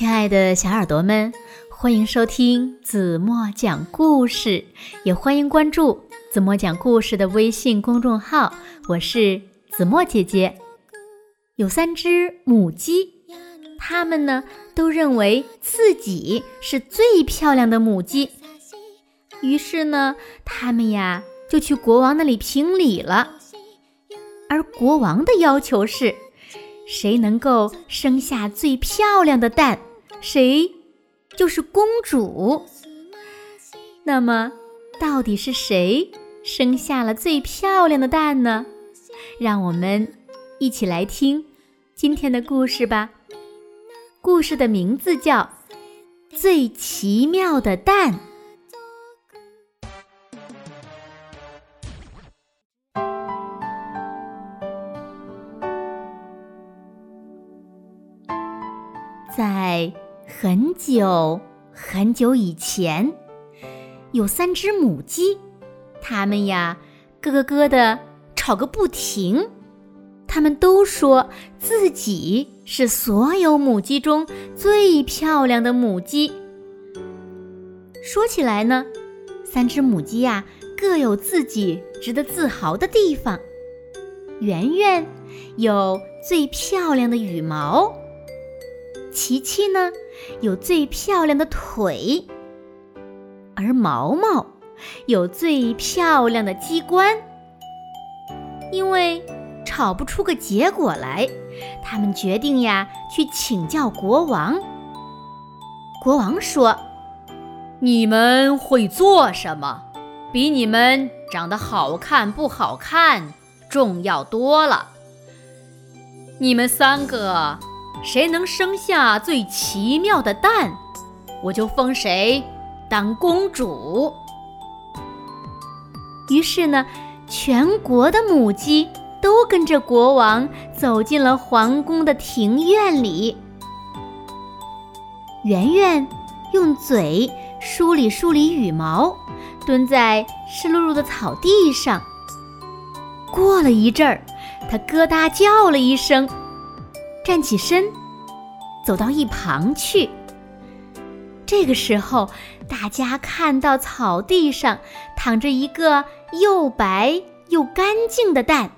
亲爱的小耳朵们，欢迎收听子墨讲故事，也欢迎关注子墨讲故事的微信公众号。我是子墨姐姐。有三只母鸡，它们呢都认为自己是最漂亮的母鸡，于是呢，它们呀就去国王那里评理了。而国王的要求是。谁能够生下最漂亮的蛋，谁就是公主。那么，到底是谁生下了最漂亮的蛋呢？让我们一起来听今天的故事吧。故事的名字叫《最奇妙的蛋》。在很久很久以前，有三只母鸡，它们呀咯咯咯的吵个不停。它们都说自己是所有母鸡中最漂亮的母鸡。说起来呢，三只母鸡呀各有自己值得自豪的地方。圆圆有最漂亮的羽毛。琪琪呢，有最漂亮的腿，而毛毛有最漂亮的鸡冠。因为吵不出个结果来，他们决定呀去请教国王。国王说：“你们会做什么？比你们长得好看不好看重要多了。你们三个。”谁能生下最奇妙的蛋，我就封谁当公主。于是呢，全国的母鸡都跟着国王走进了皇宫的庭院里。圆圆用嘴梳理梳理羽毛，蹲在湿漉漉的草地上。过了一阵儿，它咯哒叫了一声。站起身，走到一旁去。这个时候，大家看到草地上躺着一个又白又干净的蛋，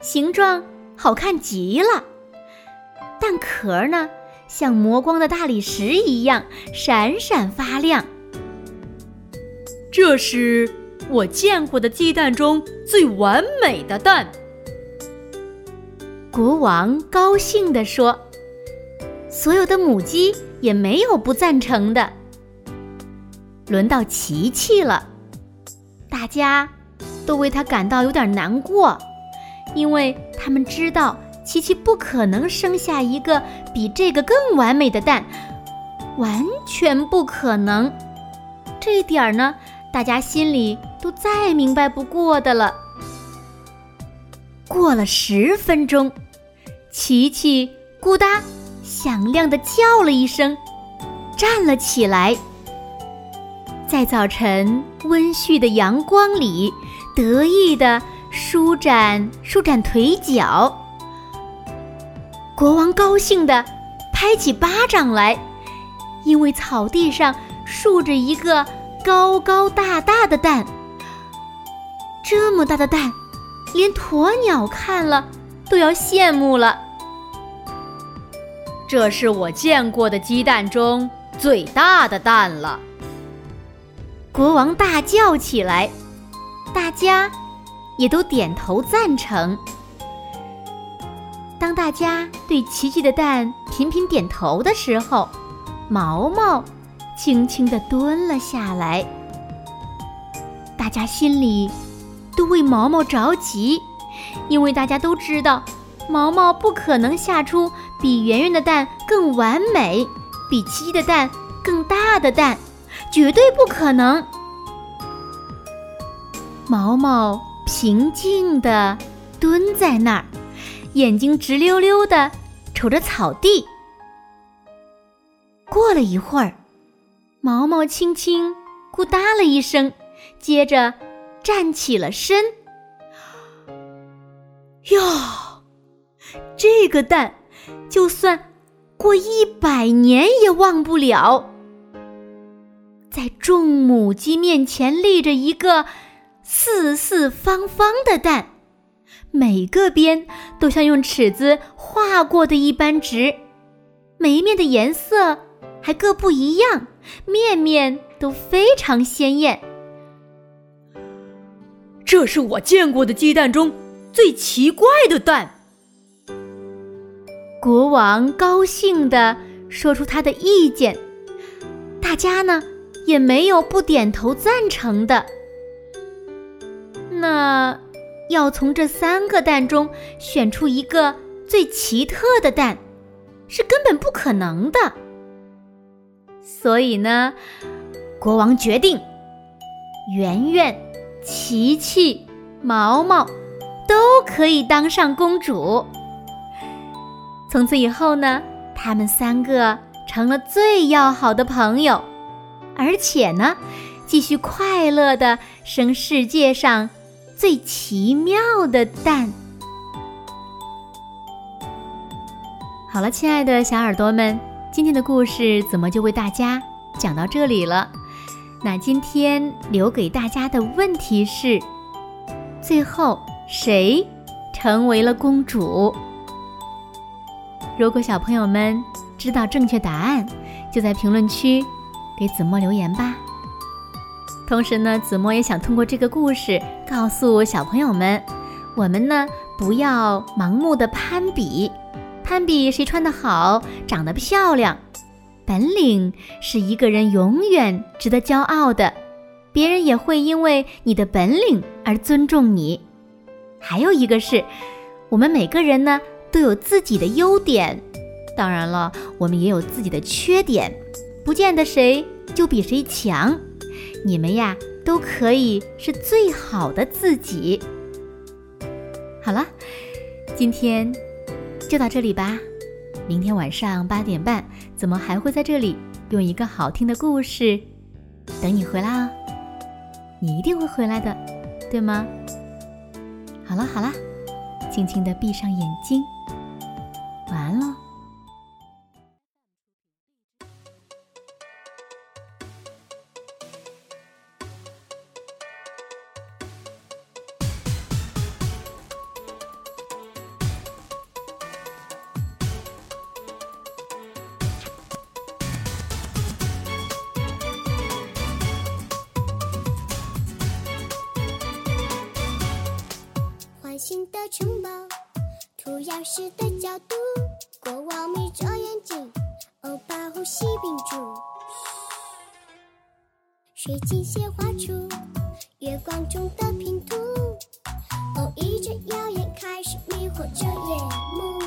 形状好看极了。蛋壳呢，像磨光的大理石一样闪闪发亮。这是我见过的鸡蛋中最完美的蛋。国王高兴地说：“所有的母鸡也没有不赞成的。”轮到琪琪了，大家都为他感到有点难过，因为他们知道琪琪不可能生下一个比这个更完美的蛋，完全不可能。这一点儿呢，大家心里都再明白不过的了。过了十分钟。琪琪咕哒响亮的叫了一声，站了起来，在早晨温煦的阳光里，得意的舒展舒展腿脚。国王高兴的拍起巴掌来，因为草地上竖着一个高高大大的蛋。这么大的蛋，连鸵鸟看了。都要羡慕了。这是我见过的鸡蛋中最大的蛋了。国王大叫起来，大家也都点头赞成。当大家对琪琪的蛋频频点头的时候，毛毛轻轻地蹲了下来。大家心里都为毛毛着急。因为大家都知道，毛毛不可能下出比圆圆的蛋更完美、比七的蛋更大的蛋，绝对不可能。毛毛平静地蹲在那儿，眼睛直溜溜地瞅着草地。过了一会儿，毛毛轻轻“咕哒”了一声，接着站起了身。哟，这个蛋，就算过一百年也忘不了。在众母鸡面前立着一个四四方方的蛋，每个边都像用尺子画过的一般直，每一面的颜色还各不一样，面面都非常鲜艳。这是我见过的鸡蛋中最奇怪的蛋。国王高兴地说出他的意见，大家呢？也没有不点头赞成的。那要从这三个蛋中选出一个最奇特的蛋，是根本不可能的。所以呢，国王决定，圆圆、琪琪、毛毛都可以当上公主。从此以后呢，他们三个成了最要好的朋友。而且呢，继续快乐的生世界上最奇妙的蛋。好了，亲爱的小耳朵们，今天的故事怎么就为大家讲到这里了？那今天留给大家的问题是：最后谁成为了公主？如果小朋友们知道正确答案，就在评论区。给子墨留言吧。同时呢，子墨也想通过这个故事告诉小朋友们，我们呢不要盲目的攀比，攀比谁穿的好、长得漂亮。本领是一个人永远值得骄傲的，别人也会因为你的本领而尊重你。还有一个是，我们每个人呢都有自己的优点，当然了，我们也有自己的缺点。不见得谁就比谁强，你们呀都可以是最好的自己。好了，今天就到这里吧。明天晚上八点半，怎么还会在这里用一个好听的故事等你回来哦？你一定会回来的，对吗？好了好了，轻轻的闭上眼睛，晚安喽。新的城堡，涂鸦时的角度，国王眯着眼睛，哦把呼吸屏住，水晶鞋画出月光中的拼图，哦，一阵耀眼开始迷惑着夜幕，